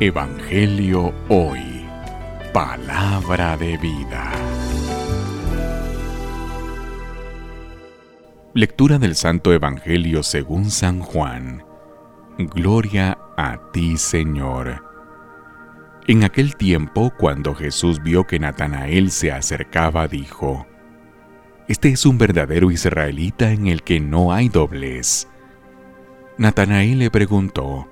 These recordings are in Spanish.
Evangelio Hoy. Palabra de vida. Lectura del Santo Evangelio según San Juan. Gloria a ti, Señor. En aquel tiempo, cuando Jesús vio que Natanael se acercaba, dijo, Este es un verdadero israelita en el que no hay doblez. Natanael le preguntó,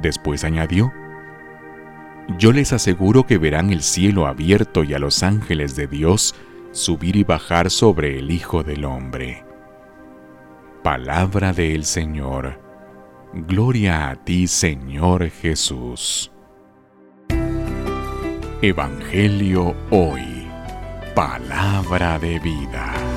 Después añadió, Yo les aseguro que verán el cielo abierto y a los ángeles de Dios subir y bajar sobre el Hijo del Hombre. Palabra del Señor. Gloria a ti, Señor Jesús. Evangelio Hoy. Palabra de vida.